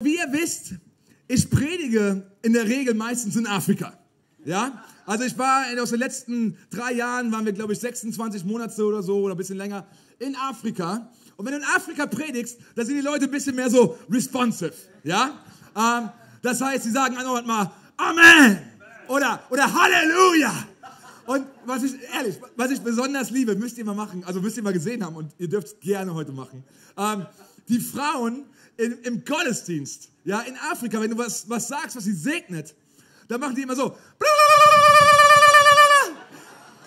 Wie ihr wisst, ich predige in der Regel meistens in Afrika. Ja? Also ich war aus den letzten drei Jahren, waren wir glaube ich 26 Monate oder so oder ein bisschen länger in Afrika. Und wenn du in Afrika predigst, da sind die Leute ein bisschen mehr so responsive. Ja? Ähm, das heißt, sie sagen andauernd mal Amen oder, oder Halleluja. Und was ich, ehrlich, was ich besonders liebe, müsst ihr mal machen, also müsst ihr mal gesehen haben und ihr dürft es gerne heute machen. Ähm, die Frauen in, im Gottesdienst, ja, in Afrika, wenn du was, was sagst, was sie segnet, dann machen die immer so.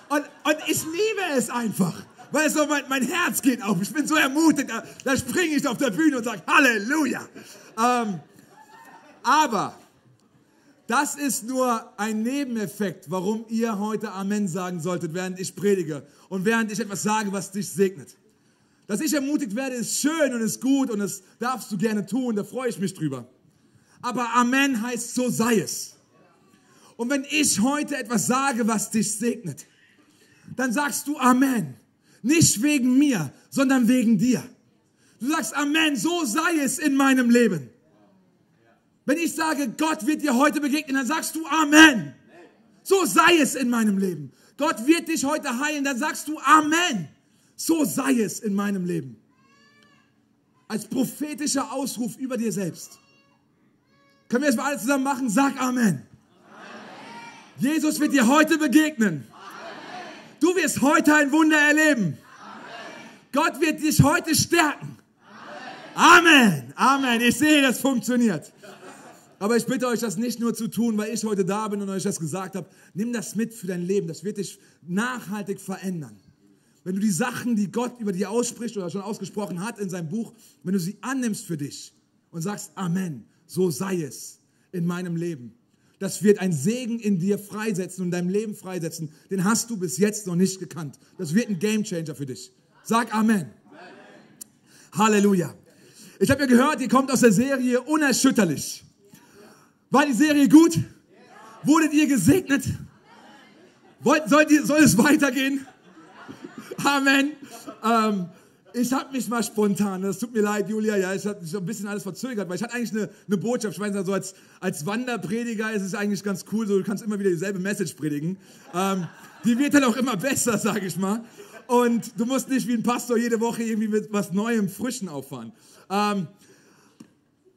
Und, und ich liebe es einfach. Weil so mein, mein Herz geht auf. Ich bin so ermutigt. Da, da springe ich auf der Bühne und sage Halleluja. Ähm, aber das ist nur ein Nebeneffekt, warum ihr heute Amen sagen solltet, während ich predige und während ich etwas sage, was dich segnet. Dass ich ermutigt werde, ist schön und ist gut und das darfst du gerne tun, da freue ich mich drüber. Aber Amen heißt, so sei es. Und wenn ich heute etwas sage, was dich segnet, dann sagst du Amen. Nicht wegen mir, sondern wegen dir. Du sagst Amen, so sei es in meinem Leben. Wenn ich sage, Gott wird dir heute begegnen, dann sagst du Amen. So sei es in meinem Leben. Gott wird dich heute heilen, dann sagst du Amen. So sei es in meinem Leben. Als prophetischer Ausruf über dir selbst. Können wir es mal alle zusammen machen? Sag Amen. Amen. Jesus wird dir heute begegnen. Amen. Du wirst heute ein Wunder erleben. Amen. Gott wird dich heute stärken. Amen. Amen. Ich sehe, das funktioniert. Aber ich bitte euch, das nicht nur zu tun, weil ich heute da bin und euch das gesagt habe. Nimm das mit für dein Leben. Das wird dich nachhaltig verändern. Wenn du die Sachen, die Gott über dir ausspricht oder schon ausgesprochen hat in seinem Buch, wenn du sie annimmst für dich und sagst, Amen, so sei es in meinem Leben. Das wird ein Segen in dir freisetzen und in deinem Leben freisetzen. Den hast du bis jetzt noch nicht gekannt. Das wird ein Gamechanger für dich. Sag Amen. Halleluja. Ich habe ja gehört, ihr kommt aus der Serie Unerschütterlich. War die Serie gut? Wurdet ihr gesegnet? Wollt, soll, soll es weitergehen? Amen. Ähm, ich habe mich mal spontan, das tut mir leid, Julia, ja, ich habe ein bisschen alles verzögert, weil ich hatte eigentlich eine, eine Botschaft. Ich meine, so als, als Wanderprediger ist es eigentlich ganz cool, so du kannst immer wieder dieselbe Message predigen. Ähm, die wird dann auch immer besser, sage ich mal. Und du musst nicht wie ein Pastor jede Woche irgendwie mit was Neuem, Frischen auffahren. Ähm,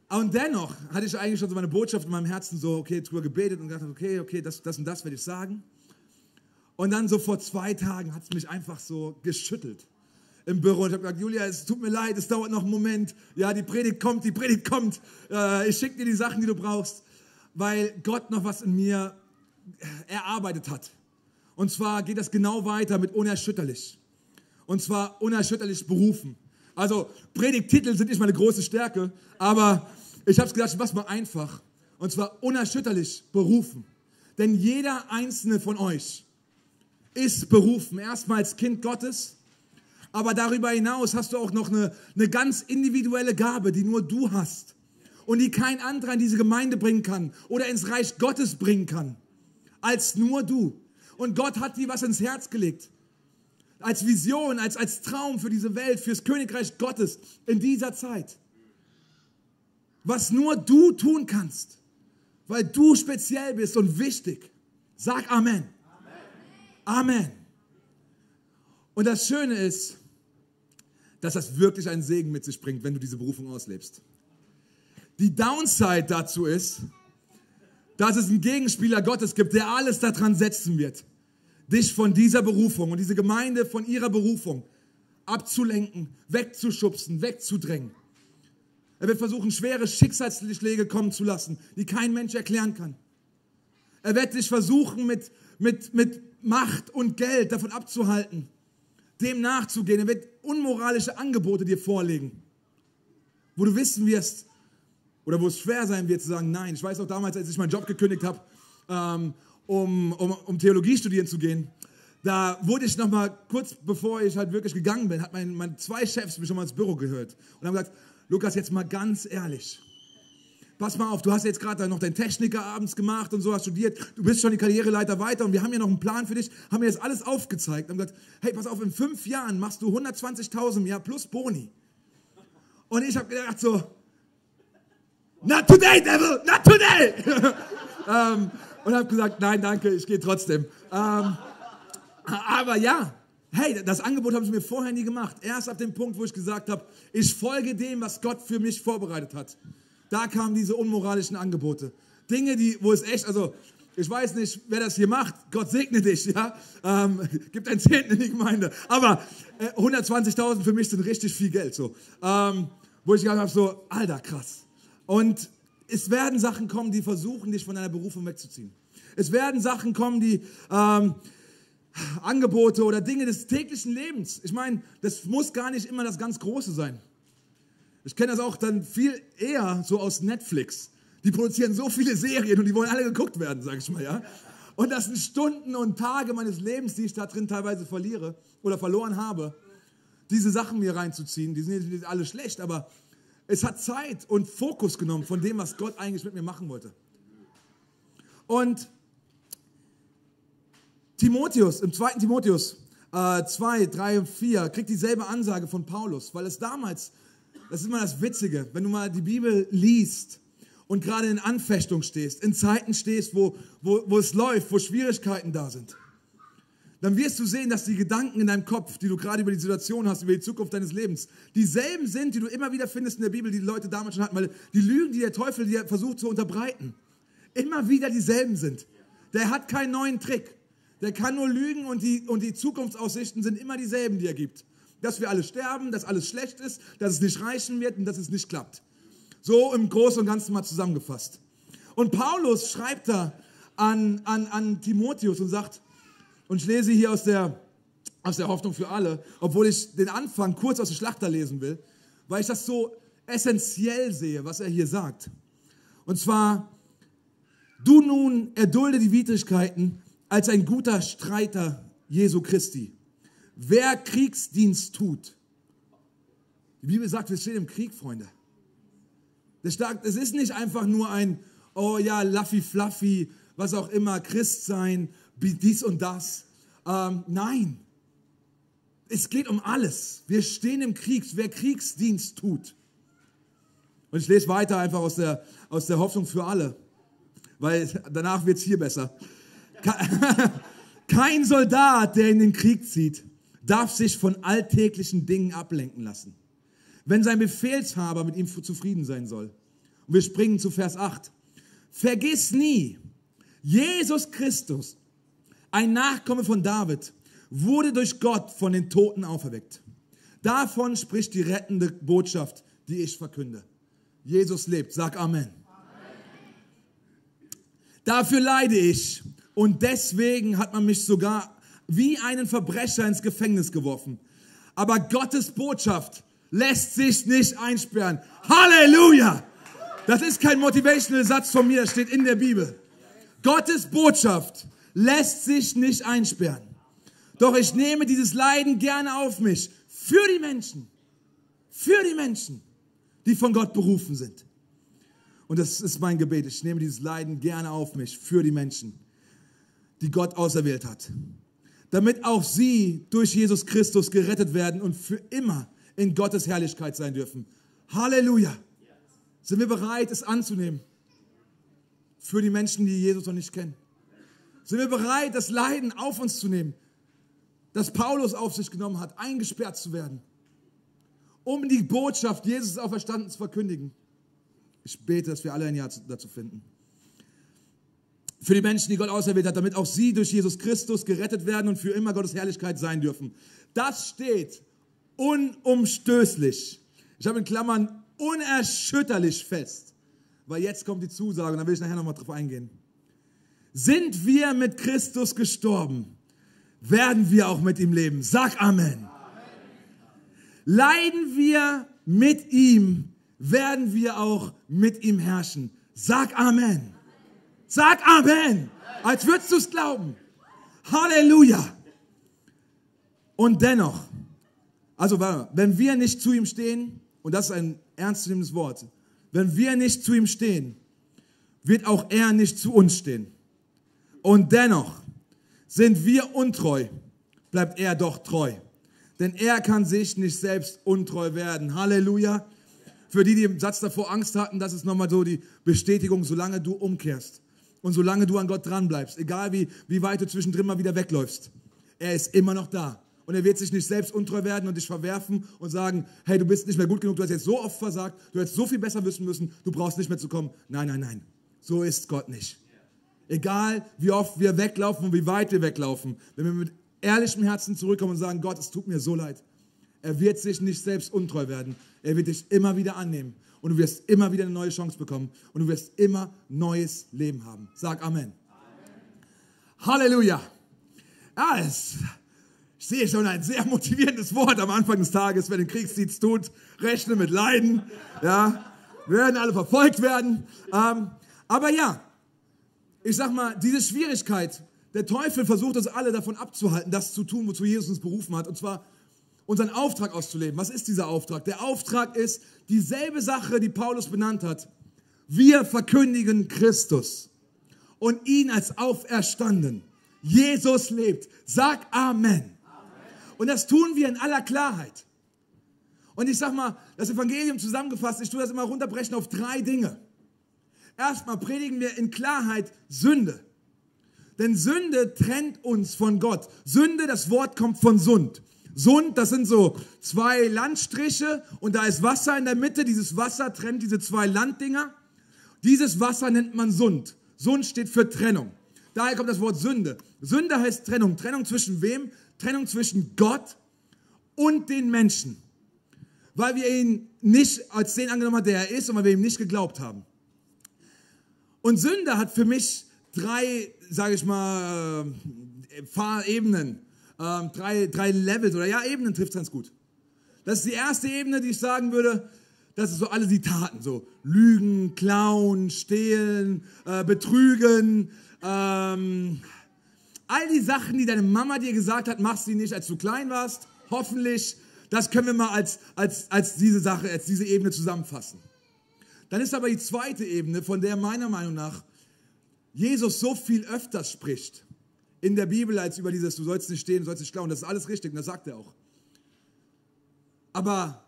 und dennoch hatte ich eigentlich schon so meine Botschaft in meinem Herzen so, okay, drüber gebetet und gedacht, okay, okay, das, das und das werde ich sagen. Und dann so vor zwei Tagen hat es mich einfach so geschüttelt im Büro und ich habe gesagt, Julia, es tut mir leid, es dauert noch einen Moment. Ja, die Predigt kommt, die Predigt kommt. Äh, ich schicke dir die Sachen, die du brauchst, weil Gott noch was in mir erarbeitet hat. Und zwar geht das genau weiter mit unerschütterlich. Und zwar unerschütterlich berufen. Also Predigtitel sind nicht meine große Stärke, aber ich habe es gedacht, was mal einfach. Und zwar unerschütterlich berufen. Denn jeder einzelne von euch ist berufen. Erstmal als Kind Gottes, aber darüber hinaus hast du auch noch eine, eine ganz individuelle Gabe, die nur du hast und die kein anderer in diese Gemeinde bringen kann oder ins Reich Gottes bringen kann, als nur du. Und Gott hat dir was ins Herz gelegt. Als Vision, als, als Traum für diese Welt, fürs Königreich Gottes in dieser Zeit. Was nur du tun kannst, weil du speziell bist und wichtig. Sag Amen. Amen. Und das Schöne ist, dass das wirklich einen Segen mit sich bringt, wenn du diese Berufung auslebst. Die Downside dazu ist, dass es einen Gegenspieler Gottes gibt, der alles daran setzen wird, dich von dieser Berufung und diese Gemeinde von ihrer Berufung abzulenken, wegzuschubsen, wegzudrängen. Er wird versuchen, schwere Schicksalsschläge kommen zu lassen, die kein Mensch erklären kann. Er wird dich versuchen, mit, mit, mit Macht und Geld davon abzuhalten, dem nachzugehen. Er wird unmoralische Angebote dir vorlegen, wo du wissen wirst, oder wo es schwer sein wird zu sagen, nein. Ich weiß auch damals, als ich meinen Job gekündigt habe, ähm, um, um, um Theologie studieren zu gehen, da wurde ich noch mal kurz bevor ich halt wirklich gegangen bin, hat mein, mein zwei Chefs mich schon mal ins Büro gehört und haben gesagt, Lukas, jetzt mal ganz ehrlich, pass mal auf, du hast jetzt gerade noch deinen Techniker abends gemacht und so, hast studiert, du bist schon die Karriereleiter weiter und wir haben hier noch einen Plan für dich, haben mir das alles aufgezeigt und gesagt, hey, pass auf, in fünf Jahren machst du 120.000 im Jahr plus Boni. Und ich habe gedacht so, not today, devil, not today. ähm, und habe gesagt, nein, danke, ich gehe trotzdem. Ähm, aber ja, hey, das Angebot haben sie mir vorher nie gemacht. Erst ab dem Punkt, wo ich gesagt habe, ich folge dem, was Gott für mich vorbereitet hat. Da kamen diese unmoralischen Angebote. Dinge, die, wo es echt, also ich weiß nicht, wer das hier macht. Gott segne dich, ja. Ähm, gibt ein Zehnten in die Gemeinde. Aber äh, 120.000 für mich sind richtig viel Geld, so. Ähm, wo ich gedacht habe, so, alter, krass. Und es werden Sachen kommen, die versuchen, dich von deiner Berufung wegzuziehen. Es werden Sachen kommen, die ähm, Angebote oder Dinge des täglichen Lebens. Ich meine, das muss gar nicht immer das ganz Große sein. Ich kenne das auch dann viel eher so aus Netflix. Die produzieren so viele Serien und die wollen alle geguckt werden, sage ich mal, ja. Und das sind Stunden und Tage meines Lebens, die ich da drin teilweise verliere oder verloren habe, diese Sachen mir reinzuziehen. Die sind nicht alle schlecht, aber es hat Zeit und Fokus genommen von dem, was Gott eigentlich mit mir machen wollte. Und Timotheus, im zweiten Timotheus äh, 2, 3 und 4, kriegt dieselbe Ansage von Paulus, weil es damals, das ist immer das Witzige, wenn du mal die Bibel liest und gerade in Anfechtung stehst, in Zeiten stehst, wo, wo, wo es läuft, wo Schwierigkeiten da sind, dann wirst du sehen, dass die Gedanken in deinem Kopf, die du gerade über die Situation hast, über die Zukunft deines Lebens, dieselben sind, die du immer wieder findest in der Bibel, die die Leute damals schon hatten, weil die Lügen, die der Teufel dir versucht zu unterbreiten, immer wieder dieselben sind. Der hat keinen neuen Trick. Der kann nur lügen und die, und die Zukunftsaussichten sind immer dieselben, die er gibt. Dass wir alle sterben, dass alles schlecht ist, dass es nicht reichen wird und dass es nicht klappt. So im Großen und Ganzen mal zusammengefasst. Und Paulus schreibt da an, an, an Timotheus und sagt, und ich lese hier aus der, aus der Hoffnung für alle, obwohl ich den Anfang kurz aus der Schlachter lesen will, weil ich das so essentiell sehe, was er hier sagt. Und zwar, du nun erdulde die Widrigkeiten als ein guter Streiter Jesu Christi. Wer Kriegsdienst tut, die Bibel sagt, wir stehen im Krieg, Freunde. Das ist nicht einfach nur ein, oh ja, Laffy Fluffy, was auch immer, Christ sein, dies und das. Ähm, nein, es geht um alles. Wir stehen im Krieg, wer Kriegsdienst tut. Und ich lese weiter einfach aus der, aus der Hoffnung für alle, weil danach wird es hier besser. Kein Soldat, der in den Krieg zieht, darf sich von alltäglichen Dingen ablenken lassen, wenn sein Befehlshaber mit ihm zufrieden sein soll. Und wir springen zu Vers 8. Vergiss nie, Jesus Christus, ein Nachkomme von David, wurde durch Gott von den Toten auferweckt. Davon spricht die rettende Botschaft, die ich verkünde. Jesus lebt. Sag Amen. Amen. Dafür leide ich und deswegen hat man mich sogar wie einen Verbrecher ins Gefängnis geworfen. Aber Gottes Botschaft lässt sich nicht einsperren. Halleluja! Das ist kein motivational Satz von mir, das steht in der Bibel. Gottes Botschaft lässt sich nicht einsperren. Doch ich nehme dieses Leiden gerne auf mich für die Menschen, für die Menschen, die von Gott berufen sind. Und das ist mein Gebet. Ich nehme dieses Leiden gerne auf mich für die Menschen, die Gott auserwählt hat. Damit auch sie durch Jesus Christus gerettet werden und für immer in Gottes Herrlichkeit sein dürfen. Halleluja. Sind wir bereit, es anzunehmen? Für die Menschen, die Jesus noch nicht kennen. Sind wir bereit, das Leiden auf uns zu nehmen, das Paulus auf sich genommen hat, eingesperrt zu werden, um die Botschaft Jesus auferstanden zu verkündigen? Ich bete, dass wir alle ein Ja dazu finden für die Menschen, die Gott auserwählt hat, damit auch sie durch Jesus Christus gerettet werden und für immer Gottes Herrlichkeit sein dürfen. Das steht unumstößlich. Ich habe in Klammern unerschütterlich fest, weil jetzt kommt die Zusage und da will ich nachher nochmal drauf eingehen. Sind wir mit Christus gestorben, werden wir auch mit ihm leben. Sag Amen. Amen. Leiden wir mit ihm, werden wir auch mit ihm herrschen. Sag Amen. Sag Amen, als würdest du es glauben. Halleluja. Und dennoch, also wenn wir nicht zu ihm stehen, und das ist ein ernstzunehmendes Wort, wenn wir nicht zu ihm stehen, wird auch er nicht zu uns stehen. Und dennoch sind wir untreu, bleibt er doch treu. Denn er kann sich nicht selbst untreu werden. Halleluja. Für die, die im Satz davor Angst hatten, das ist nochmal so die Bestätigung, solange du umkehrst und solange du an Gott dranbleibst, egal wie, wie weit du zwischendrin mal wieder wegläufst, er ist immer noch da. Und er wird sich nicht selbst untreu werden und dich verwerfen und sagen, hey, du bist nicht mehr gut genug, du hast jetzt so oft versagt, du hättest so viel besser wissen müssen, du brauchst nicht mehr zu kommen. Nein, nein, nein. So ist Gott nicht. Egal, wie oft wir weglaufen und wie weit wir weglaufen, wenn wir mit ehrlichem Herzen zurückkommen und sagen, Gott, es tut mir so leid. Er wird sich nicht selbst untreu werden. Er wird dich immer wieder annehmen. Und du wirst immer wieder eine neue Chance bekommen. Und du wirst immer neues Leben haben. Sag Amen. Amen. Halleluja. Ja, es, ich sehe schon ein sehr motivierendes Wort am Anfang des Tages, wer den Kriegsdienst tut. Rechne mit Leiden. Ja, wir werden alle verfolgt werden. Ähm, aber ja, ich sag mal, diese Schwierigkeit, der Teufel versucht uns alle davon abzuhalten, das zu tun, wozu Jesus uns berufen hat, und zwar unseren Auftrag auszuleben. Was ist dieser Auftrag? Der Auftrag ist dieselbe Sache, die Paulus benannt hat. Wir verkündigen Christus und ihn als auferstanden. Jesus lebt. Sag Amen. Amen. Und das tun wir in aller Klarheit. Und ich sag mal, das Evangelium zusammengefasst, ich tue das immer runterbrechen auf drei Dinge. Erstmal predigen wir in Klarheit Sünde. Denn Sünde trennt uns von Gott. Sünde, das Wort kommt von Sund. Sund, das sind so zwei Landstriche und da ist Wasser in der Mitte. Dieses Wasser trennt diese zwei Landdinger. Dieses Wasser nennt man Sund. Sund steht für Trennung. Daher kommt das Wort Sünde. Sünde heißt Trennung. Trennung zwischen wem? Trennung zwischen Gott und den Menschen. Weil wir ihn nicht als den angenommen haben, der er ist und weil wir ihm nicht geglaubt haben. Und Sünde hat für mich drei, sage ich mal, äh, Fahrebenen, ähm, drei, drei Levels oder ja, Ebenen trifft es ganz gut. Das ist die erste Ebene, die ich sagen würde, das ist so alle die Taten, so Lügen, Klauen, Stehlen, äh, Betrügen, ähm, all die Sachen, die deine Mama dir gesagt hat, machst du nicht, als du klein warst, hoffentlich. Das können wir mal als, als, als diese Sache, als diese Ebene zusammenfassen. Dann ist aber die zweite Ebene, von der meiner Meinung nach Jesus so viel öfter spricht in der Bibel als über dieses, du sollst nicht stehen, du sollst nicht klauen. Das ist alles richtig und das sagt er auch. Aber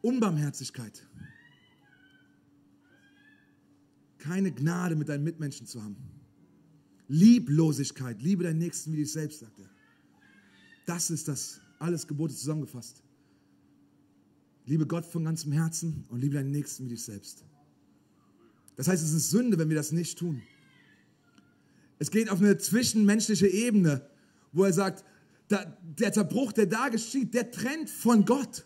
Unbarmherzigkeit, keine Gnade mit deinen Mitmenschen zu haben, Lieblosigkeit, liebe deinen Nächsten wie dich selbst, sagt er. Das ist das alles Gebote zusammengefasst. Liebe Gott von ganzem Herzen und liebe deinen Nächsten wie dich selbst. Das heißt, es ist Sünde, wenn wir das nicht tun. Es geht auf eine zwischenmenschliche Ebene, wo er sagt, der Zerbruch, der da geschieht, der trennt von Gott.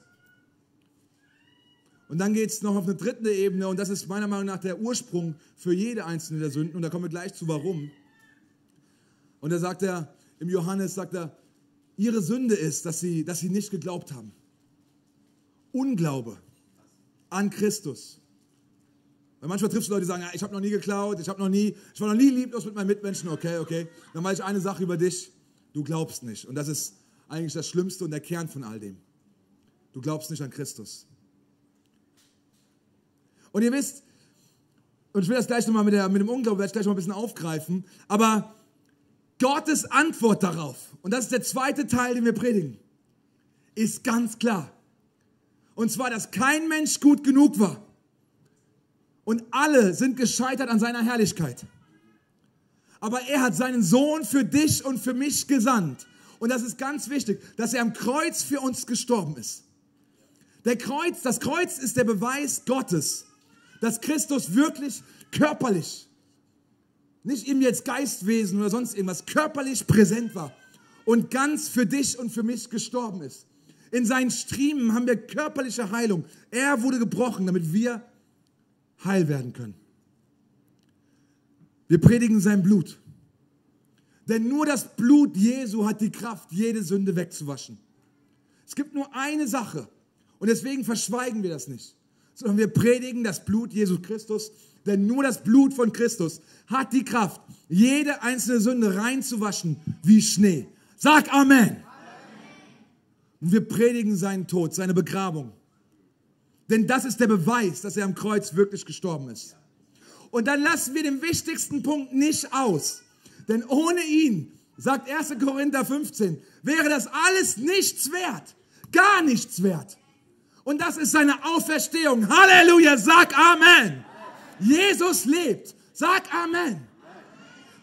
Und dann geht es noch auf eine dritte Ebene und das ist meiner Meinung nach der Ursprung für jede einzelne der Sünden und da kommen wir gleich zu warum. Und da sagt er, im Johannes sagt er, ihre Sünde ist, dass sie, dass sie nicht geglaubt haben. Unglaube an Christus. Weil manchmal triffst du Leute, die sagen, ja, ich habe noch nie geklaut, ich habe noch nie, ich war noch nie lieblos mit meinen Mitmenschen, okay, okay. Dann weiß ich eine Sache über dich, du glaubst nicht. Und das ist eigentlich das Schlimmste und der Kern von all dem. Du glaubst nicht an Christus. Und ihr wisst, und ich will das gleich nochmal mit, mit dem Unglauben, werde ich gleich noch ein bisschen aufgreifen, aber Gottes Antwort darauf, und das ist der zweite Teil, den wir predigen, ist ganz klar. Und zwar, dass kein Mensch gut genug war. Und alle sind gescheitert an seiner Herrlichkeit. Aber er hat seinen Sohn für dich und für mich gesandt. Und das ist ganz wichtig, dass er am Kreuz für uns gestorben ist. Der Kreuz, das Kreuz ist der Beweis Gottes, dass Christus wirklich körperlich, nicht ihm jetzt Geistwesen oder sonst irgendwas, körperlich präsent war und ganz für dich und für mich gestorben ist. In seinen Striemen haben wir körperliche Heilung. Er wurde gebrochen, damit wir heil werden können. Wir predigen sein Blut. Denn nur das Blut Jesu hat die Kraft, jede Sünde wegzuwaschen. Es gibt nur eine Sache und deswegen verschweigen wir das nicht, sondern wir predigen das Blut Jesu Christus, denn nur das Blut von Christus hat die Kraft, jede einzelne Sünde reinzuwaschen wie Schnee. Sag Amen. Und wir predigen seinen Tod, seine Begrabung. Denn das ist der Beweis, dass er am Kreuz wirklich gestorben ist. Und dann lassen wir den wichtigsten Punkt nicht aus. Denn ohne ihn, sagt 1. Korinther 15, wäre das alles nichts wert. Gar nichts wert. Und das ist seine Auferstehung. Halleluja, sag Amen. Jesus lebt. Sag Amen.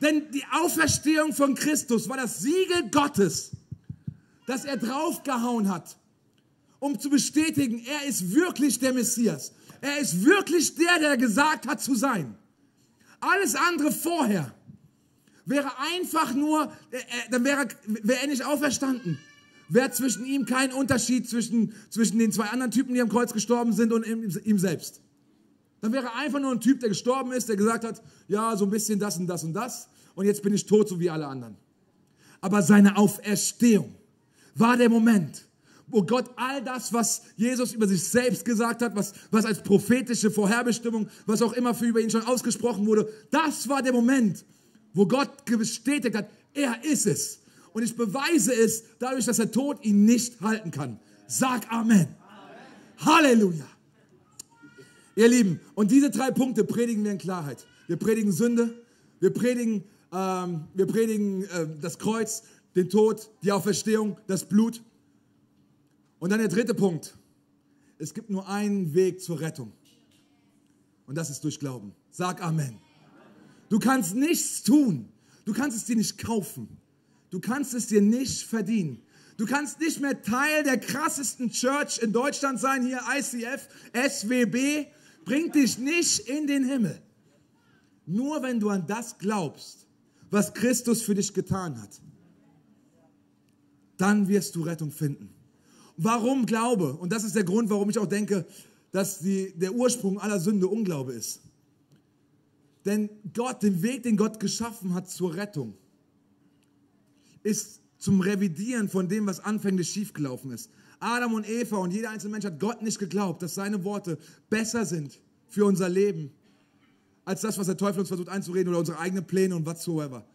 Denn die Auferstehung von Christus war das Siegel Gottes, das er draufgehauen hat, um zu bestätigen, er ist wirklich der Messias. Er ist wirklich der, der gesagt hat zu sein. Alles andere vorher wäre einfach nur, äh, äh, dann wäre, wäre er nicht auferstanden. Wäre zwischen ihm kein Unterschied zwischen, zwischen den zwei anderen Typen, die am Kreuz gestorben sind und ihm, ihm selbst. Dann wäre einfach nur ein Typ, der gestorben ist, der gesagt hat, ja, so ein bisschen das und das und das und jetzt bin ich tot, so wie alle anderen. Aber seine Auferstehung war der Moment, wo Gott all das, was Jesus über sich selbst gesagt hat, was, was als prophetische Vorherbestimmung, was auch immer für über ihn schon ausgesprochen wurde, das war der Moment, wo Gott bestätigt hat, er ist es. Und ich beweise es dadurch, dass der Tod ihn nicht halten kann. Sag Amen. Amen. Halleluja. Ihr Lieben, und diese drei Punkte predigen wir in Klarheit. Wir predigen Sünde, wir predigen, ähm, wir predigen äh, das Kreuz, den Tod, die Auferstehung, das Blut. Und dann der dritte Punkt. Es gibt nur einen Weg zur Rettung. Und das ist durch Glauben. Sag Amen. Du kannst nichts tun. Du kannst es dir nicht kaufen. Du kannst es dir nicht verdienen. Du kannst nicht mehr Teil der krassesten Church in Deutschland sein, hier ICF, SWB, bringt dich nicht in den Himmel. Nur wenn du an das glaubst, was Christus für dich getan hat, dann wirst du Rettung finden. Warum Glaube? Und das ist der Grund, warum ich auch denke, dass die, der Ursprung aller Sünde Unglaube ist. Denn Gott, den Weg, den Gott geschaffen hat zur Rettung, ist zum Revidieren von dem, was anfänglich schiefgelaufen ist. Adam und Eva und jeder einzelne Mensch hat Gott nicht geglaubt, dass seine Worte besser sind für unser Leben, als das, was der Teufel uns versucht einzureden oder unsere eigenen Pläne und whatsoever.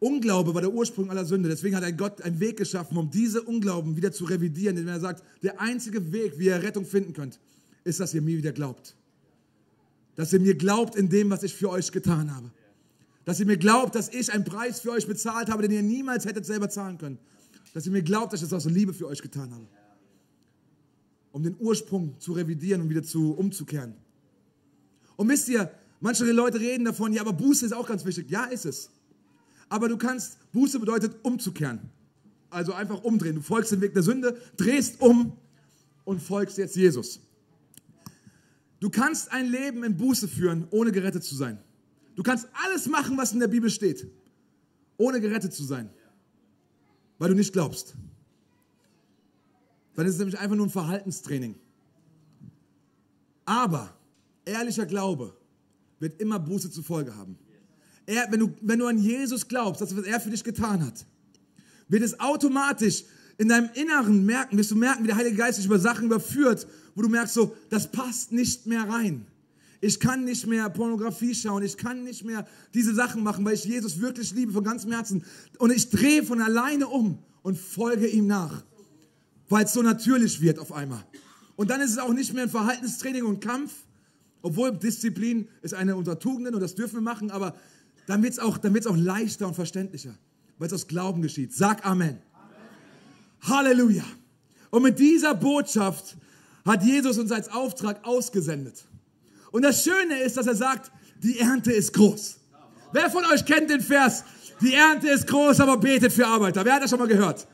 Unglaube war der Ursprung aller Sünde. Deswegen hat ein Gott einen Weg geschaffen, um diese Unglauben wieder zu revidieren, indem er sagt, der einzige Weg, wie ihr Rettung finden könnt, ist, dass ihr mir wieder glaubt. Dass ihr mir glaubt in dem, was ich für euch getan habe. Dass ihr mir glaubt, dass ich einen Preis für euch bezahlt habe, den ihr niemals hättet selber zahlen können. Dass ihr mir glaubt, dass ich das aus Liebe für euch getan habe. Um den Ursprung zu revidieren und wieder zu, umzukehren. Und wisst ihr, manche Leute reden davon, ja, aber Buße ist auch ganz wichtig. Ja, ist es. Aber du kannst, Buße bedeutet umzukehren. Also einfach umdrehen. Du folgst den Weg der Sünde, drehst um und folgst jetzt Jesus. Du kannst ein Leben in Buße führen, ohne gerettet zu sein. Du kannst alles machen, was in der Bibel steht, ohne gerettet zu sein, weil du nicht glaubst. Dann ist es nämlich einfach nur ein Verhaltenstraining. Aber ehrlicher Glaube wird immer Buße zur Folge haben. Er, wenn, du, wenn du an Jesus glaubst, das, was er für dich getan hat, wird es automatisch in deinem Inneren merken, wirst du merken, wie der Heilige Geist dich über Sachen überführt, wo du merkst so, das passt nicht mehr rein. Ich kann nicht mehr Pornografie schauen. Ich kann nicht mehr diese Sachen machen, weil ich Jesus wirklich liebe von ganzem Herzen. Und ich drehe von alleine um und folge ihm nach, weil es so natürlich wird auf einmal. Und dann ist es auch nicht mehr ein Verhaltenstraining und Kampf, obwohl Disziplin ist eine unserer Tugenden und das dürfen wir machen, aber dann wird es auch, auch leichter und verständlicher, weil es aus Glauben geschieht. Sag Amen. Amen. Halleluja. Und mit dieser Botschaft hat Jesus uns als Auftrag ausgesendet. Und das Schöne ist, dass er sagt, die Ernte ist groß. Wer von euch kennt den Vers? Die Ernte ist groß, aber betet für Arbeiter. Wer hat das schon mal gehört?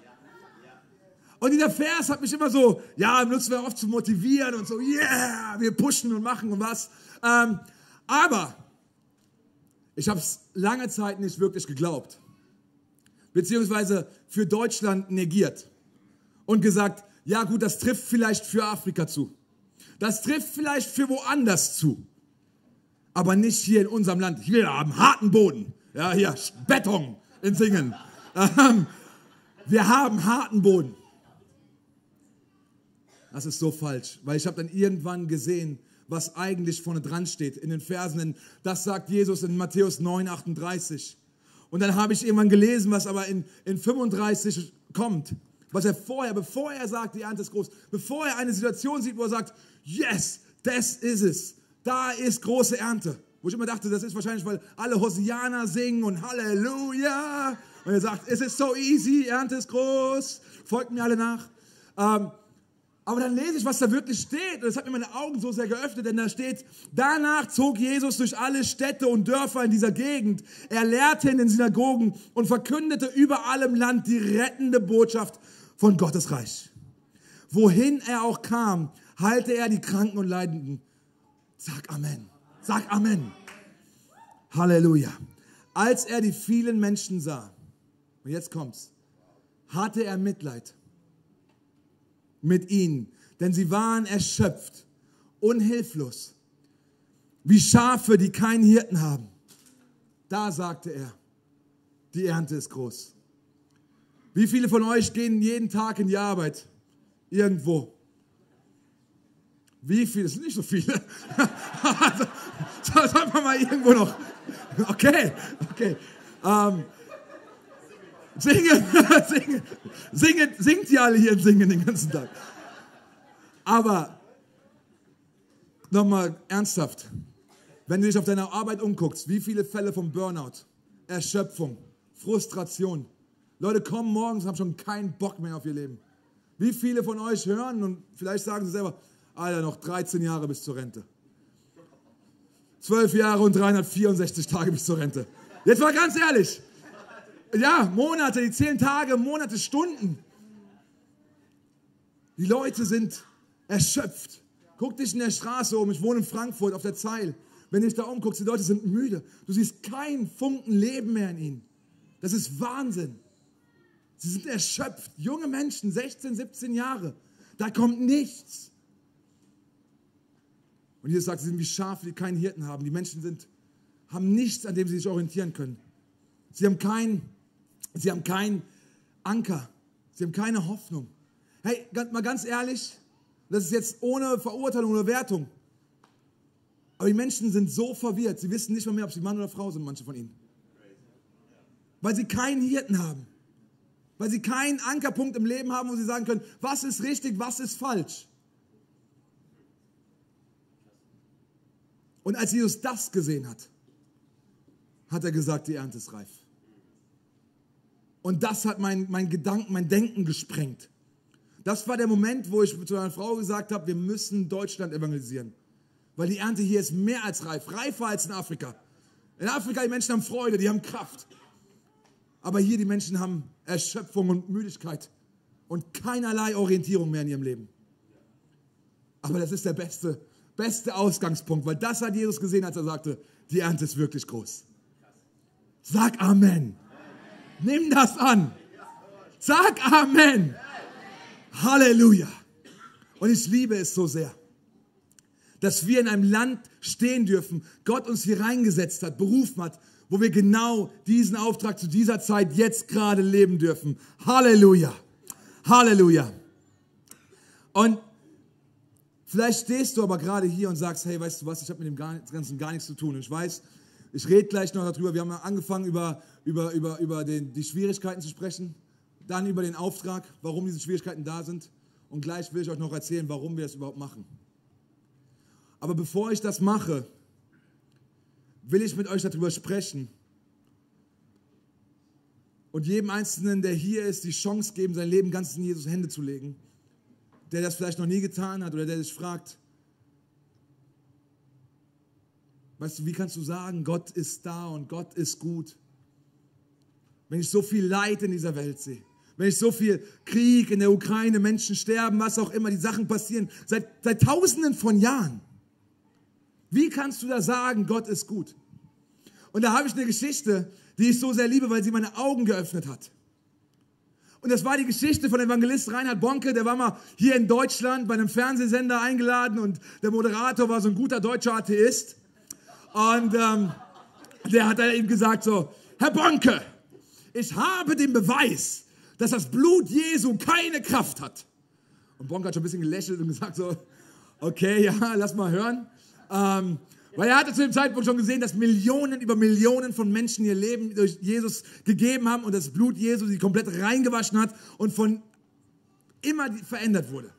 Und dieser Vers hat mich immer so, ja, benutzen wir oft zu motivieren und so, yeah, wir pushen und machen und was. Ähm, aber ich habe es lange Zeit nicht wirklich geglaubt. Beziehungsweise für Deutschland negiert. Und gesagt, ja gut, das trifft vielleicht für Afrika zu. Das trifft vielleicht für woanders zu. Aber nicht hier in unserem Land. Hier haben harten Boden. Ja, hier, Beton in Singen. Ähm, wir haben harten Boden. Das ist so falsch, weil ich habe dann irgendwann gesehen, was eigentlich vorne dran steht in den Versen. Das sagt Jesus in Matthäus 9, 38. Und dann habe ich irgendwann gelesen, was aber in, in 35 kommt. Was er vorher, bevor er sagt, die Ernte ist groß, bevor er eine Situation sieht, wo er sagt, yes, das ist es. Da ist große Ernte. Wo ich immer dachte, das ist wahrscheinlich, weil alle Hosianer singen und Halleluja. Und er sagt, es ist so easy, Ernte ist groß, folgt mir alle nach. Ähm, Aber dann lese ich, was da wirklich steht. Und das hat mir meine Augen so sehr geöffnet, denn da steht, danach zog Jesus durch alle Städte und Dörfer in dieser Gegend. Er lehrte in den Synagogen und verkündete überall im Land die rettende Botschaft von Gottes Reich. Wohin er auch kam, heilte er die Kranken und Leidenden. Sag Amen. Sag Amen. Halleluja. Als er die vielen Menschen sah, und jetzt kommt's, hatte er Mitleid mit ihnen, denn sie waren erschöpft und hilflos, wie Schafe, die keinen Hirten haben. Da sagte er, die Ernte ist groß. Wie viele von euch gehen jeden Tag in die Arbeit? Irgendwo. Wie viele? Das sind nicht so viele. Sagen wir mal irgendwo noch. Okay, okay. Ähm, singen, singen, singen, singt ihr alle hier und singen den ganzen Tag. Aber nochmal ernsthaft, wenn du dich auf deine Arbeit umguckst, wie viele Fälle von Burnout, Erschöpfung, Frustration. Leute kommen morgens und haben schon keinen Bock mehr auf ihr Leben. Wie viele von euch hören und vielleicht sagen sie selber, Alter, noch 13 Jahre bis zur Rente. 12 Jahre und 364 Tage bis zur Rente. Jetzt mal ganz ehrlich. Ja, Monate, die zählen Tage, Monate, Stunden. Die Leute sind erschöpft. Guck dich in der Straße um. Ich wohne in Frankfurt auf der Zeil. Wenn du dich da umguckst, die Leute sind müde. Du siehst keinen Funken Leben mehr in ihnen. Das ist Wahnsinn. Sie sind erschöpft. Junge Menschen, 16, 17 Jahre. Da kommt nichts. Und Jesus sagt, sie sind wie Schafe, die keinen Hirten haben. Die Menschen sind, haben nichts, an dem sie sich orientieren können. Sie haben keinen sie haben keinen Anker. Sie haben keine Hoffnung. Hey, mal ganz ehrlich, das ist jetzt ohne Verurteilung oder Wertung. Aber die Menschen sind so verwirrt, sie wissen nicht mal mehr, ob sie Mann oder Frau sind, manche von ihnen. Weil sie keinen Hirten haben. Weil sie keinen Ankerpunkt im Leben haben, wo sie sagen können, was ist richtig, was ist falsch. Und als Jesus das gesehen hat, hat er gesagt, die Ernte ist reif. Und das hat mein, mein Gedanken, mein Denken gesprengt. Das war der Moment, wo ich zu einer Frau gesagt habe, wir müssen Deutschland evangelisieren. Weil die Ernte hier ist mehr als reif, reifer als in Afrika. In Afrika, die Menschen haben Freude, die haben Kraft. Aber hier, die Menschen haben Erschöpfung und Müdigkeit und keinerlei Orientierung mehr in ihrem Leben. Aber das ist der beste beste Ausgangspunkt, weil das hat Jesus gesehen, als er sagte, die Ernte ist wirklich groß. Sag Amen. Nimm das an. Sag Amen. Halleluja. Und ich liebe es so sehr, dass wir in einem Land stehen dürfen, Gott uns hier reingesetzt hat, berufen hat, wo wir genau diesen Auftrag zu dieser Zeit jetzt gerade leben dürfen. Halleluja. Halleluja. Und Vielleicht stehst du aber gerade hier und sagst, hey, weißt du was, ich habe mit dem Ganzen gar nichts zu tun. Ich weiß, ich rede gleich noch darüber. Wir haben angefangen, über, über, über, über den, die Schwierigkeiten zu sprechen, dann über den Auftrag, warum diese Schwierigkeiten da sind. Und gleich will ich euch noch erzählen, warum wir das überhaupt machen. Aber bevor ich das mache, will ich mit euch darüber sprechen und jedem Einzelnen, der hier ist, die Chance geben, sein Leben ganz in Jesus Hände zu legen der das vielleicht noch nie getan hat oder der sich fragt, weißt du, wie kannst du sagen, Gott ist da und Gott ist gut? Wenn ich so viel Leid in dieser Welt sehe, wenn ich so viel Krieg in der Ukraine, Menschen sterben, was auch immer, die Sachen passieren, seit, seit tausenden von Jahren. Wie kannst du da sagen, Gott ist gut? Und da habe ich eine Geschichte, die ich so sehr liebe, weil sie meine Augen geöffnet hat. Und das war die Geschichte von Evangelist Reinhard Bonke, der war mal hier in Deutschland bei einem Fernsehsender eingeladen und der Moderator war so ein guter deutscher Atheist. Und ähm, der hat dann eben gesagt so, Herr Bonke, ich habe den Beweis, dass das Blut Jesu keine Kraft hat. Und Bonke hat schon ein bisschen gelächelt und gesagt so, okay, ja, lass mal hören. Ähm, weil er hatte zu dem Zeitpunkt schon gesehen, dass Millionen über Millionen von Menschen ihr Leben durch Jesus gegeben haben und das Blut Jesu sie komplett reingewaschen hat und von immer verändert wurde.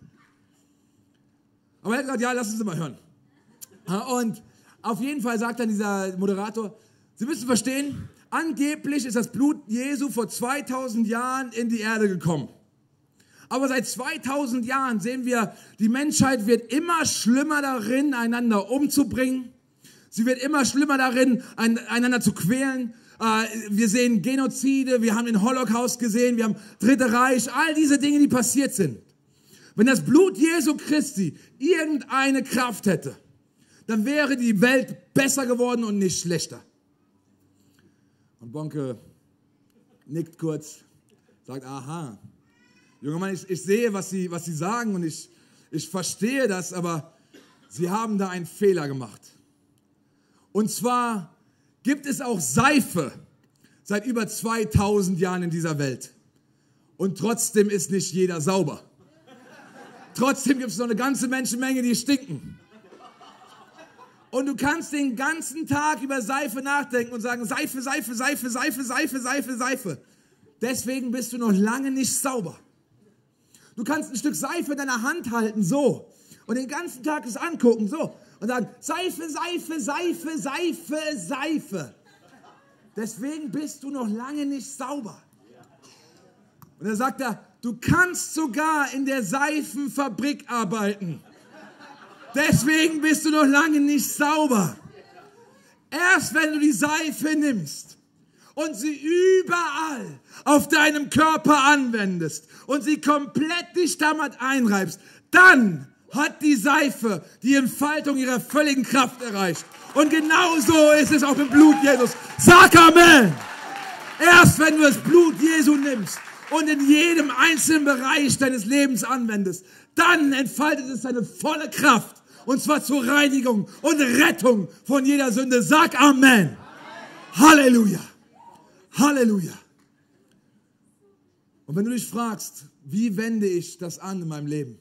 Aber er hat gesagt, ja, lass uns mal hören. Und auf jeden Fall sagt dann dieser Moderator, Sie müssen verstehen, angeblich ist das Blut Jesu vor 2000 Jahren in die Erde gekommen. Aber seit 2000 Jahren sehen wir, die Menschheit wird immer schlimmer darin, einander umzubringen. Sie wird immer schlimmer darin, einander zu quälen. Äh, wir sehen Genozide, wir haben den Holocaust gesehen, wir haben Dritte Reich, all diese Dinge, die passiert sind. Wenn das Blut Jesu Christi irgendeine Kraft hätte, dann wäre die Welt besser geworden und nicht schlechter. Und Bonke nickt kurz, sagt, aha. Junger Mann, ich, ich sehe, was Sie, was Sie sagen und ich, ich verstehe das, aber Sie haben da einen Fehler gemacht. Und zwar gibt es auch Seife seit über 2000 Jahren in dieser Welt. Und trotzdem ist nicht jeder sauber. Trotzdem gibt es noch eine ganze Menschenmenge, die stinken. Und du kannst den ganzen Tag über Seife nachdenken und sagen, Seife, Seife, Seife, Seife, Seife, Seife, Seife. Deswegen bist du noch lange nicht sauber. Du kannst ein Stück Seife in deiner Hand halten, so. Und den ganzen Tag es angucken, so. Und sagen, Seife, Seife, Seife, Seife, Seife. Deswegen bist du noch lange nicht sauber. Und dann sagt er, du kannst sogar in der Seifenfabrik arbeiten. Deswegen bist du noch lange nicht sauber. Erst wenn du die Seife nimmst und sie überall auf deinem Körper anwendest und sie komplett dich damit einreibst, dann hat die Seife die Entfaltung ihrer völligen Kraft erreicht. Und genauso ist es auch im Blut Jesus. Sag Amen. Erst wenn du das Blut Jesu nimmst und in jedem einzelnen Bereich deines Lebens anwendest, dann entfaltet es seine volle Kraft. Und zwar zur Reinigung und Rettung von jeder Sünde. Sag Amen. Halleluja. Halleluja. Und wenn du dich fragst, wie wende ich das an in meinem Leben?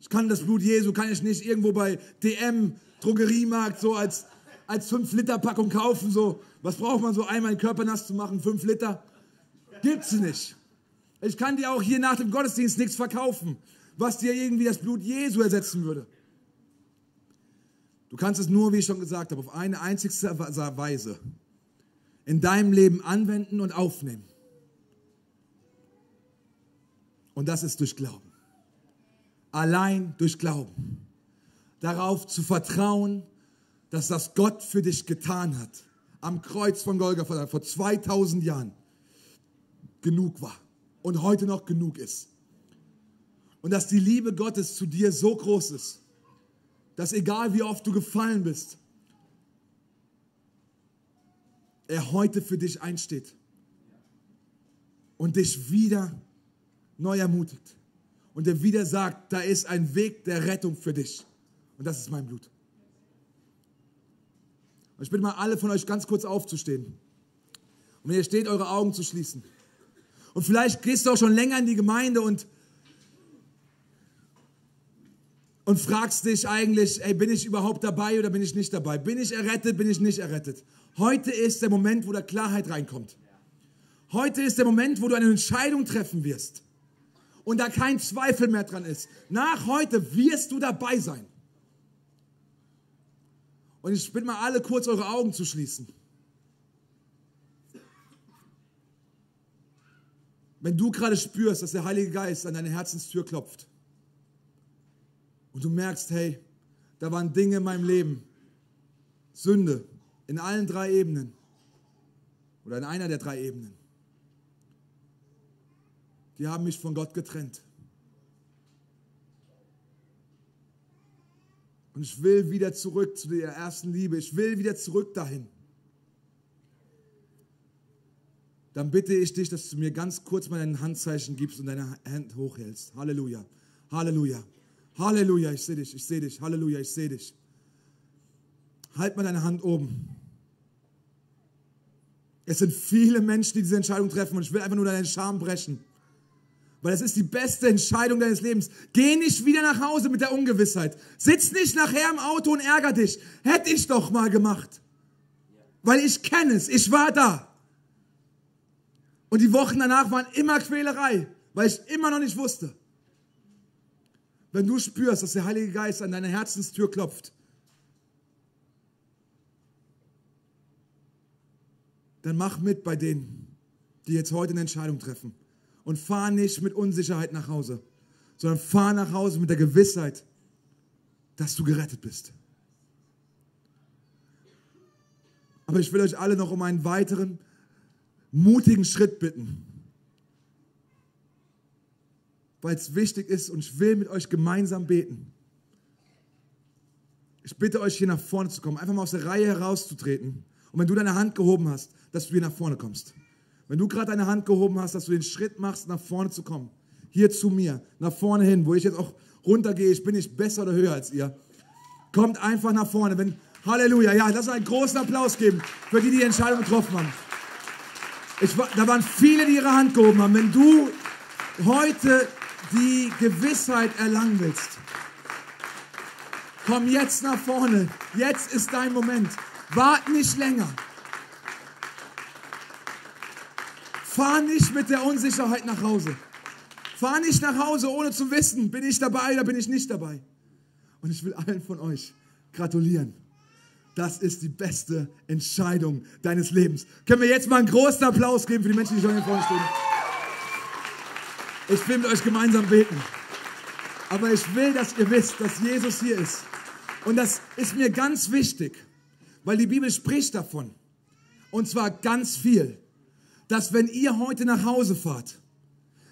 Ich kann das Blut Jesu, kann ich nicht irgendwo bei DM, Drogeriemarkt, so als, als 5-Liter-Packung kaufen. So. Was braucht man so einmal den Körper nass zu machen? 5 Liter? Gibt's nicht. Ich kann dir auch hier nach dem Gottesdienst nichts verkaufen, was dir irgendwie das Blut Jesu ersetzen würde. Du kannst es nur, wie ich schon gesagt habe, auf eine einzige Weise in deinem Leben anwenden und aufnehmen. Und das ist durch Glauben allein durch Glauben. Darauf zu vertrauen, dass das Gott für dich getan hat. Am Kreuz von Golgatha vor 2000 Jahren genug war und heute noch genug ist. Und dass die Liebe Gottes zu dir so groß ist, dass egal wie oft du gefallen bist, er heute für dich einsteht und dich wieder neu ermutigt und der wieder sagt, da ist ein Weg der Rettung für dich. Und das ist mein Blut. Und ich bitte mal alle von euch ganz kurz aufzustehen. Und wenn ihr steht, eure Augen zu schließen. Und vielleicht gehst du auch schon länger in die Gemeinde und, und fragst dich eigentlich, ey, bin ich überhaupt dabei oder bin ich nicht dabei? Bin ich errettet, bin ich nicht errettet? Heute ist der Moment, wo da Klarheit reinkommt. Heute ist der Moment, wo du eine Entscheidung treffen wirst und da kein Zweifel mehr dran ist. Nach heute wirst du dabei sein. Und ich bitte mal alle kurz eure Augen zu schließen. Wenn du gerade spürst, dass der Heilige Geist an deine Herzenstür klopft und du merkst, hey, da waren Dinge in meinem Leben, Sünde in allen drei Ebenen oder in einer der drei Ebenen die haben mich von Gott getrennt. Und ich will wieder zurück zu der ersten Liebe. Ich will wieder zurück dahin. Dann bitte ich dich, dass du mir ganz kurz mal dein Handzeichen gibst und deine Hand hochhältst. Halleluja. Halleluja. Halleluja. Ich sehe dich. Ich sehe dich. Halleluja. Ich sehe dich. Halt mal deine Hand oben. Es sind viele Menschen, die diese Entscheidung treffen und ich will einfach nur deinen Scham brechen. Weil das ist die beste Entscheidung deines Lebens. Geh nicht wieder nach Hause mit der Ungewissheit. Sitz nicht nachher im Auto und ärger dich. Hätte ich doch mal gemacht. Weil ich kenne es. Ich war da. Und die Wochen danach waren immer Quälerei, weil ich immer noch nicht wusste. Wenn du spürst, dass der Heilige Geist an deine Herzenstür klopft, dann mach mit bei denen, die jetzt heute eine Entscheidung treffen. Und fahr nicht mit Unsicherheit nach Hause, sondern fahr nach Hause mit der Gewissheit, dass du gerettet bist. Aber ich will euch alle noch um einen weiteren mutigen Schritt bitten, weil es wichtig ist und ich will mit euch gemeinsam beten. Ich bitte euch, hier nach vorne zu kommen, einfach mal aus der Reihe herauszutreten. Und wenn du deine Hand gehoben hast, dass du hier nach vorne kommst. Wenn du gerade deine Hand gehoben hast, dass du den Schritt machst, nach vorne zu kommen. Hier zu mir, nach vorne hin, wo ich jetzt auch runtergehe. Ich bin nicht besser oder höher als ihr. Kommt einfach nach vorne. Wenn, Halleluja. Ja, lass uns einen großen Applaus geben für die, die die Entscheidung getroffen haben. Ich, da waren viele, die ihre Hand gehoben haben. Wenn du heute die Gewissheit erlangen willst, komm jetzt nach vorne. Jetzt ist dein Moment. Wart nicht länger. Fahr nicht mit der Unsicherheit nach Hause. Fahr nicht nach Hause, ohne zu wissen, bin ich dabei oder bin ich nicht dabei. Und ich will allen von euch gratulieren. Das ist die beste Entscheidung deines Lebens. Können wir jetzt mal einen großen Applaus geben für die Menschen, die schon hier vorne stehen? Ich will mit euch gemeinsam beten. Aber ich will, dass ihr wisst, dass Jesus hier ist. Und das ist mir ganz wichtig, weil die Bibel spricht davon. Und zwar ganz viel dass wenn ihr heute nach Hause fahrt,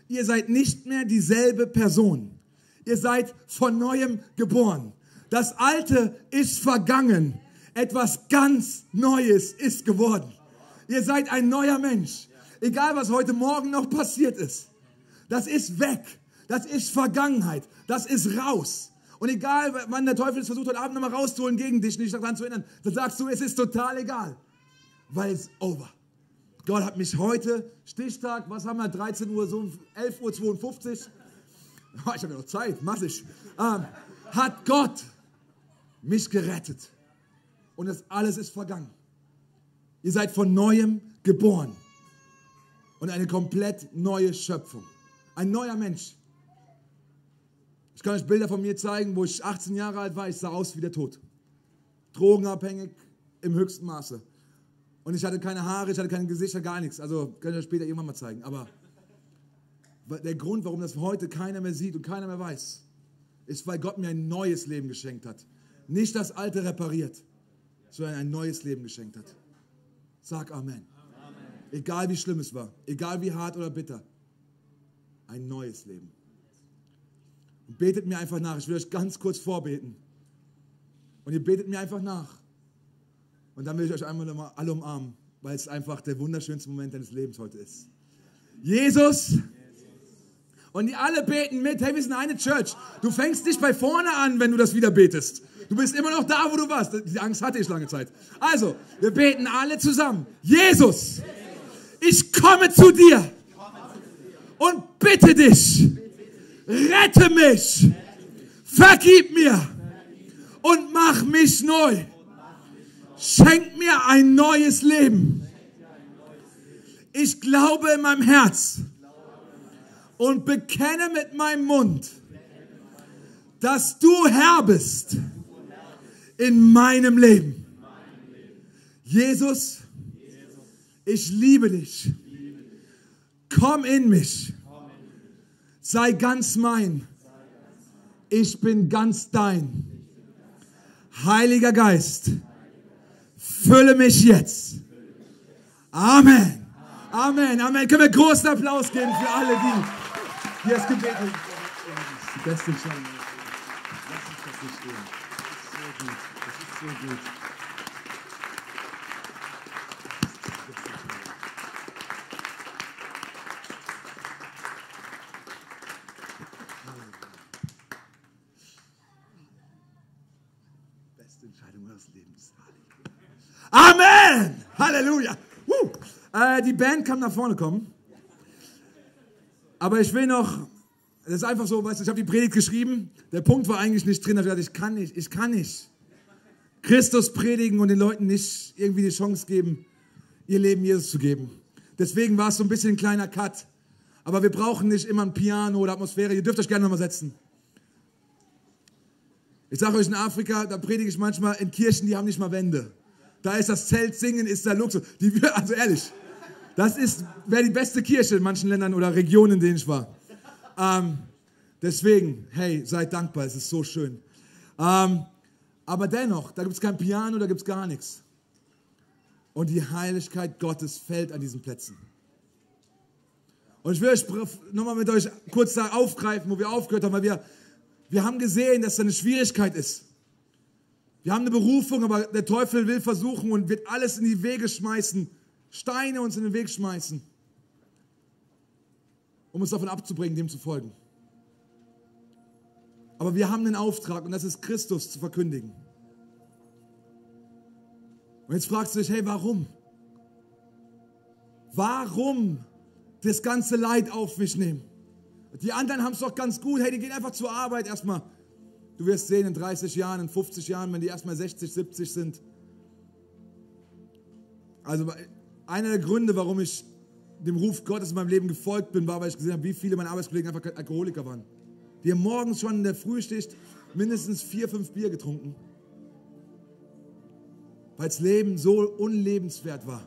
ihr seid nicht mehr dieselbe Person. Ihr seid von neuem geboren. Das Alte ist vergangen. Etwas ganz Neues ist geworden. Ihr seid ein neuer Mensch. Egal, was heute Morgen noch passiert ist. Das ist weg. Das ist Vergangenheit. Das ist raus. Und egal, wann der Teufel es versucht, heute Abend nochmal rauszuholen gegen dich, nicht daran zu erinnern, dann sagst du, es ist total egal. Weil es over. Gott hat mich heute, Stichtag, was haben wir, 13 Uhr, so 11 Uhr 52, ich habe ja noch Zeit, massig, ähm, hat Gott mich gerettet. Und das alles ist vergangen. Ihr seid von neuem geboren. Und eine komplett neue Schöpfung. Ein neuer Mensch. Ich kann euch Bilder von mir zeigen, wo ich 18 Jahre alt war. Ich sah aus wie der Tod. Drogenabhängig im höchsten Maße. Und ich hatte keine Haare, ich hatte kein Gesicht, gar nichts. Also kann ich euch später irgendwann mal zeigen. Aber der Grund, warum das heute keiner mehr sieht und keiner mehr weiß, ist, weil Gott mir ein neues Leben geschenkt hat. Nicht das alte repariert, sondern ein neues Leben geschenkt hat. Sag Amen. Amen. Egal wie schlimm es war, egal wie hart oder bitter. Ein neues Leben. Und betet mir einfach nach. Ich will euch ganz kurz vorbeten. Und ihr betet mir einfach nach. Und dann will ich euch einmal nochmal alle umarmen, weil es einfach der wunderschönste Moment deines Lebens heute ist. Jesus. Und die alle beten mit. Hey, wir sind eine Church. Du fängst nicht bei vorne an, wenn du das wieder betest. Du bist immer noch da, wo du warst. Die Angst hatte ich lange Zeit. Also, wir beten alle zusammen. Jesus, ich komme zu dir und bitte dich, rette mich, vergib mir und mach mich neu. Schenk mir ein neues Leben. Ich glaube in meinem Herz und bekenne mit meinem Mund, dass du Herr bist in meinem Leben. Jesus, ich liebe dich. Komm in mich. Sei ganz mein. Ich bin ganz dein. Heiliger Geist Fülle mich jetzt. Amen. Amen. Amen. Können wir großen Applaus geben für alle, die hier das Gebet haben. Die beste Entscheidung. Lass uns das nicht stehen. Das ist so gut. Das ist so gut. Beste Entscheidung meines Lebens. Halleluja! Äh, die Band kann nach vorne kommen. Aber ich will noch, das ist einfach so, weißt du, ich habe die Predigt geschrieben. Der Punkt war eigentlich nicht drin. Ich habe gesagt, ich kann nicht, ich kann nicht Christus predigen und den Leuten nicht irgendwie die Chance geben, ihr Leben Jesus zu geben. Deswegen war es so ein bisschen ein kleiner Cut. Aber wir brauchen nicht immer ein Piano oder Atmosphäre. Ihr dürft euch gerne nochmal setzen. Ich sage euch, in Afrika, da predige ich manchmal in Kirchen, die haben nicht mal Wände. Da ist das Zelt singen, ist der Luxus. Die, also ehrlich, Das ist, wäre die beste Kirche in manchen Ländern oder Regionen, in denen ich war. Ähm, deswegen, hey, seid dankbar, es ist so schön. Ähm, aber dennoch, da gibt es kein Piano, da gibt es gar nichts. Und die Heiligkeit Gottes fällt an diesen Plätzen. Und ich will euch nochmal mit euch kurz da aufgreifen, wo wir aufgehört haben, weil wir, wir haben gesehen, dass da eine Schwierigkeit ist. Wir haben eine Berufung, aber der Teufel will versuchen und wird alles in die Wege schmeißen, Steine uns in den Weg schmeißen, um uns davon abzubringen, dem zu folgen. Aber wir haben einen Auftrag und das ist Christus zu verkündigen. Und jetzt fragst du dich, hey, warum? Warum das ganze Leid auf mich nehmen? Die anderen haben es doch ganz gut. Hey, die gehen einfach zur Arbeit erstmal. Du wirst sehen, in 30 Jahren, in 50 Jahren, wenn die erstmal 60, 70 sind. Also einer der Gründe, warum ich dem Ruf Gottes in meinem Leben gefolgt bin, war, weil ich gesehen habe, wie viele meiner Arbeitskollegen einfach Alkoholiker waren. Die haben morgens schon in der Frühschicht mindestens vier, fünf Bier getrunken weil das Leben so unlebenswert war.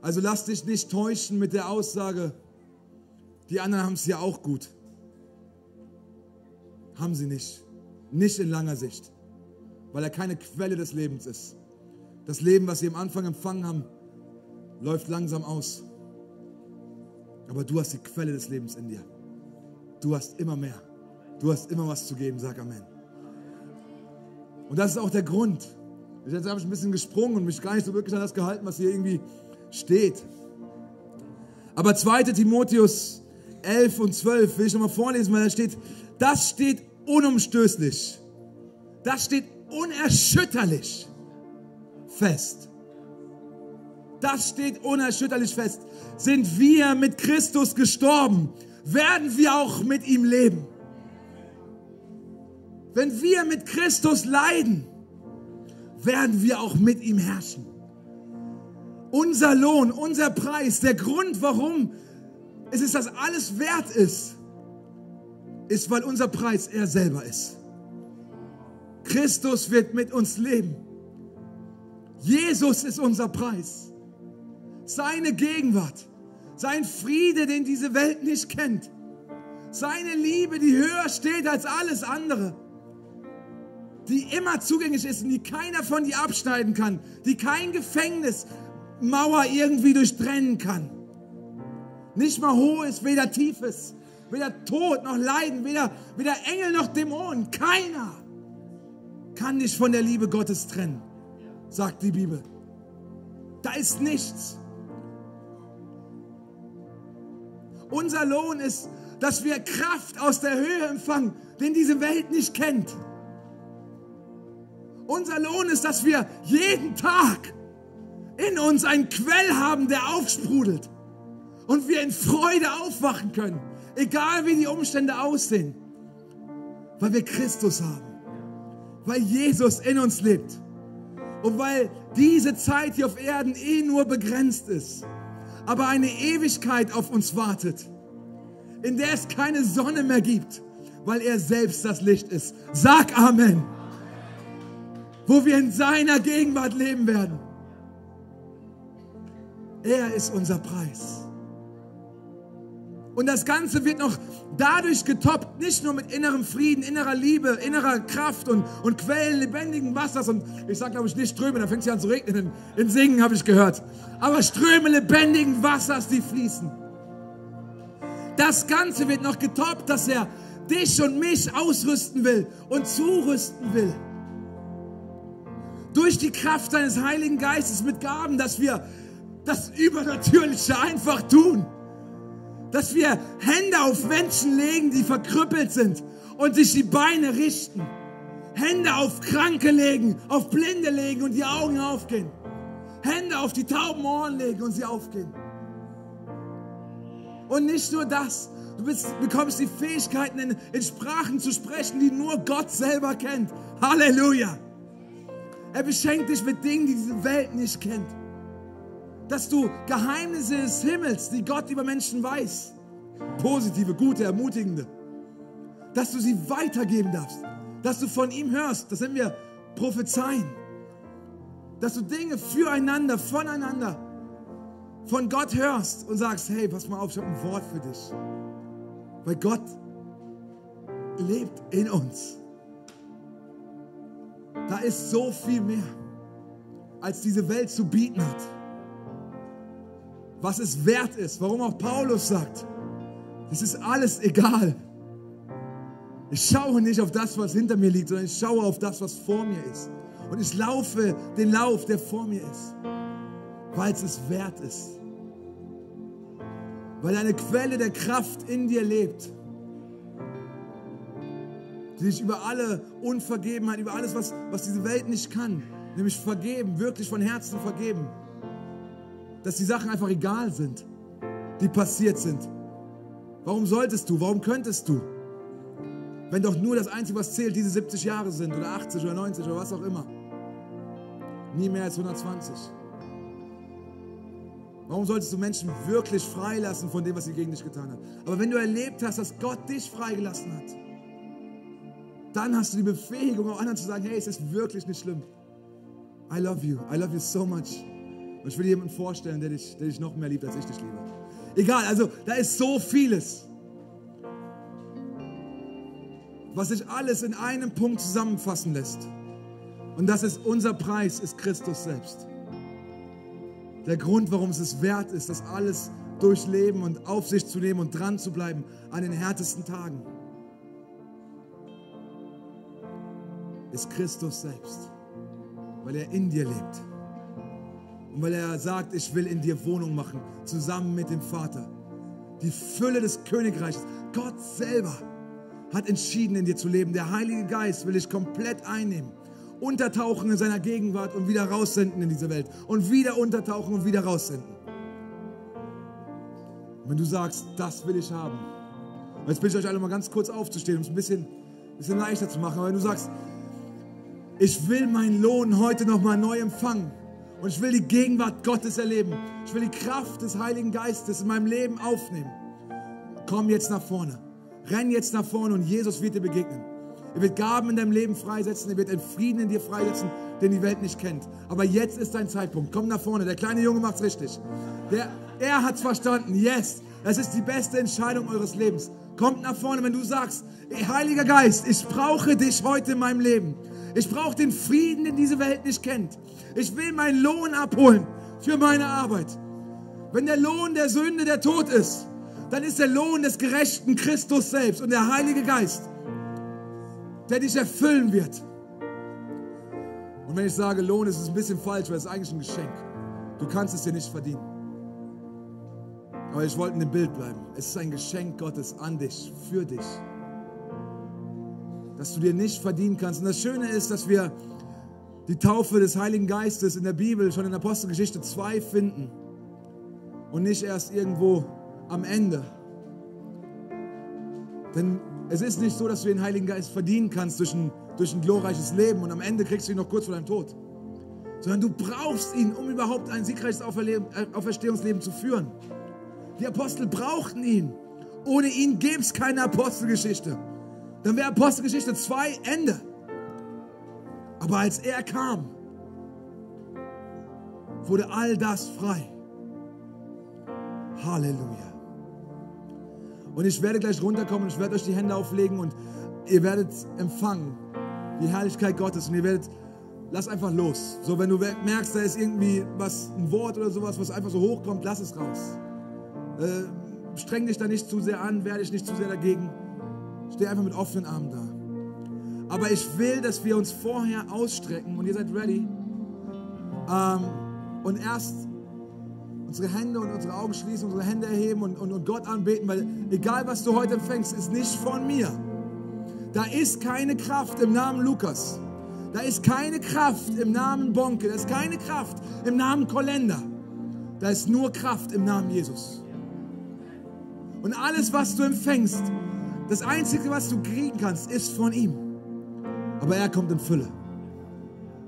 Also lass dich nicht täuschen mit der Aussage, die anderen haben es ja auch gut. Haben sie nicht. Nicht in langer Sicht, weil er keine Quelle des Lebens ist. Das Leben, was sie am Anfang empfangen haben, läuft langsam aus. Aber du hast die Quelle des Lebens in dir. Du hast immer mehr. Du hast immer was zu geben, sag Amen. Und das ist auch der Grund, Jetzt habe ich ein bisschen gesprungen und mich gar nicht so wirklich an das gehalten, was hier irgendwie steht. Aber 2. Timotheus 11 und 12 will ich nochmal vorlesen, weil da steht, das steht unumstößlich. Das steht unerschütterlich fest. Das steht unerschütterlich fest. Sind wir mit Christus gestorben, werden wir auch mit ihm leben. Wenn wir mit Christus leiden, werden wir auch mit ihm herrschen. Unser Lohn, unser Preis, der Grund, warum es ist, dass alles wert ist, ist, weil unser Preis er selber ist. Christus wird mit uns leben. Jesus ist unser Preis. Seine Gegenwart, sein Friede, den diese Welt nicht kennt. Seine Liebe, die höher steht als alles andere die immer zugänglich ist und die keiner von dir abschneiden kann, die kein Gefängnismauer irgendwie durchtrennen kann. Nicht mal hohes, weder tiefes, weder Tod noch Leiden, weder, weder Engel noch Dämonen. Keiner kann dich von der Liebe Gottes trennen, sagt die Bibel. Da ist nichts. Unser Lohn ist, dass wir Kraft aus der Höhe empfangen, den diese Welt nicht kennt. Unser Lohn ist, dass wir jeden Tag in uns einen Quell haben, der aufsprudelt und wir in Freude aufwachen können, egal wie die Umstände aussehen, weil wir Christus haben, weil Jesus in uns lebt und weil diese Zeit hier auf Erden eh nur begrenzt ist, aber eine Ewigkeit auf uns wartet, in der es keine Sonne mehr gibt, weil er selbst das Licht ist. Sag Amen wo wir in seiner Gegenwart leben werden. Er ist unser Preis. Und das Ganze wird noch dadurch getoppt, nicht nur mit innerem Frieden, innerer Liebe, innerer Kraft und, und Quellen lebendigen Wassers. Und ich sage, glaube ich, nicht Ströme, da fängt es an zu regnen. In, in Singen habe ich gehört. Aber Ströme lebendigen Wassers, die fließen. Das Ganze wird noch getoppt, dass er dich und mich ausrüsten will und zurüsten will durch die Kraft deines Heiligen Geistes mit Gaben, dass wir das Übernatürliche einfach tun. Dass wir Hände auf Menschen legen, die verkrüppelt sind und sich die Beine richten. Hände auf Kranke legen, auf Blinde legen und die Augen aufgehen. Hände auf die tauben Ohren legen und sie aufgehen. Und nicht nur das, du bist, bekommst die Fähigkeiten, in, in Sprachen zu sprechen, die nur Gott selber kennt. Halleluja. Er beschenkt dich mit Dingen, die diese Welt nicht kennt. Dass du Geheimnisse des Himmels, die Gott über Menschen weiß, positive, gute, ermutigende, dass du sie weitergeben darfst, dass du von ihm hörst, das nennen wir prophezeien, dass du Dinge füreinander, voneinander von Gott hörst und sagst, hey, pass mal auf, ich habe ein Wort für dich. Weil Gott lebt in uns. Da ist so viel mehr, als diese Welt zu bieten hat. Was es wert ist, warum auch Paulus sagt, es ist alles egal. Ich schaue nicht auf das, was hinter mir liegt, sondern ich schaue auf das, was vor mir ist. Und ich laufe den Lauf, der vor mir ist, weil es es wert ist. Weil eine Quelle der Kraft in dir lebt die sich über alle Unvergebenheit, über alles, was, was diese Welt nicht kann, nämlich vergeben, wirklich von Herzen vergeben. Dass die Sachen einfach egal sind, die passiert sind. Warum solltest du, warum könntest du? Wenn doch nur das Einzige, was zählt, diese 70 Jahre sind oder 80 oder 90 oder was auch immer. Nie mehr als 120. Warum solltest du Menschen wirklich freilassen von dem, was sie gegen dich getan haben? Aber wenn du erlebt hast, dass Gott dich freigelassen hat, dann hast du die Befähigung, auch anderen zu sagen, hey, es ist wirklich nicht schlimm. I love you. I love you so much. Und ich will dir jemanden vorstellen, der dich, der dich noch mehr liebt, als ich dich liebe. Egal, also da ist so vieles, was sich alles in einem Punkt zusammenfassen lässt. Und das ist unser Preis, ist Christus selbst. Der Grund, warum es es wert ist, das alles durchleben und auf sich zu nehmen und dran zu bleiben an den härtesten Tagen. ist Christus selbst, weil er in dir lebt. Und weil er sagt, ich will in dir Wohnung machen, zusammen mit dem Vater. Die Fülle des Königreichs, Gott selber hat entschieden, in dir zu leben. Der Heilige Geist will dich komplett einnehmen, untertauchen in seiner Gegenwart und wieder raussenden in diese Welt. Und wieder untertauchen und wieder raussenden. Und wenn du sagst, das will ich haben, jetzt bitte ich euch alle mal ganz kurz aufzustehen, um es ein bisschen, bisschen leichter zu machen. Aber wenn du sagst, ich will meinen Lohn heute nochmal neu empfangen. Und ich will die Gegenwart Gottes erleben. Ich will die Kraft des Heiligen Geistes in meinem Leben aufnehmen. Komm jetzt nach vorne. Renn jetzt nach vorne und Jesus wird dir begegnen. Er wird Gaben in deinem Leben freisetzen. Er wird einen Frieden in dir freisetzen, den die Welt nicht kennt. Aber jetzt ist dein Zeitpunkt. Komm nach vorne. Der kleine Junge macht's richtig. Der, er hat's verstanden. Yes. Es ist die beste Entscheidung eures Lebens. Kommt nach vorne, wenn du sagst, Heiliger Geist, ich brauche dich heute in meinem Leben. Ich brauche den Frieden, den diese Welt nicht kennt. Ich will meinen Lohn abholen für meine Arbeit. Wenn der Lohn der Sünde der Tod ist, dann ist der Lohn des gerechten Christus selbst und der Heilige Geist, der dich erfüllen wird. Und wenn ich sage Lohn, ist es ein bisschen falsch, weil es ist eigentlich ein Geschenk. Du kannst es dir nicht verdienen. Aber ich wollte in dem Bild bleiben. Es ist ein Geschenk Gottes an dich, für dich dass du dir nicht verdienen kannst. Und das Schöne ist, dass wir die Taufe des Heiligen Geistes in der Bibel schon in Apostelgeschichte 2 finden und nicht erst irgendwo am Ende. Denn es ist nicht so, dass du den Heiligen Geist verdienen kannst durch ein, durch ein glorreiches Leben und am Ende kriegst du ihn noch kurz vor deinem Tod. Sondern du brauchst ihn, um überhaupt ein siegreiches äh, Auferstehungsleben zu führen. Die Apostel brauchten ihn. Ohne ihn gäbe es keine Apostelgeschichte. Dann wäre Apostelgeschichte 2 Ende. Aber als er kam, wurde all das frei. Halleluja. Und ich werde gleich runterkommen und ich werde euch die Hände auflegen und ihr werdet empfangen die Herrlichkeit Gottes und ihr werdet, lass einfach los. So, wenn du merkst, da ist irgendwie was, ein Wort oder sowas, was einfach so hochkommt, lass es raus. Äh, streng dich da nicht zu sehr an, werde dich nicht zu sehr dagegen. Steh einfach mit offenen Armen da. Aber ich will, dass wir uns vorher ausstrecken und ihr seid ready. Ähm, und erst unsere Hände und unsere Augen schließen, unsere Hände erheben und, und, und Gott anbeten, weil egal was du heute empfängst, ist nicht von mir. Da ist keine Kraft im Namen Lukas. Da ist keine Kraft im Namen Bonke. Da ist keine Kraft im Namen Kolender. Da ist nur Kraft im Namen Jesus. Und alles, was du empfängst, das Einzige, was du kriegen kannst, ist von ihm. Aber er kommt in Fülle.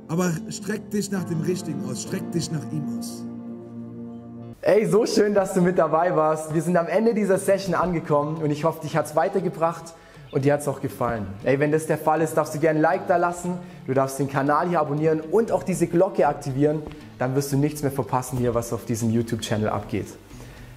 Aber streck dich nach dem Richtigen aus, streck dich nach ihm aus. Ey, so schön, dass du mit dabei warst. Wir sind am Ende dieser Session angekommen und ich hoffe, dich hat es weitergebracht und dir hat es auch gefallen. Ey, wenn das der Fall ist, darfst du gerne ein Like da lassen, du darfst den Kanal hier abonnieren und auch diese Glocke aktivieren, dann wirst du nichts mehr verpassen hier, was auf diesem YouTube-Channel abgeht.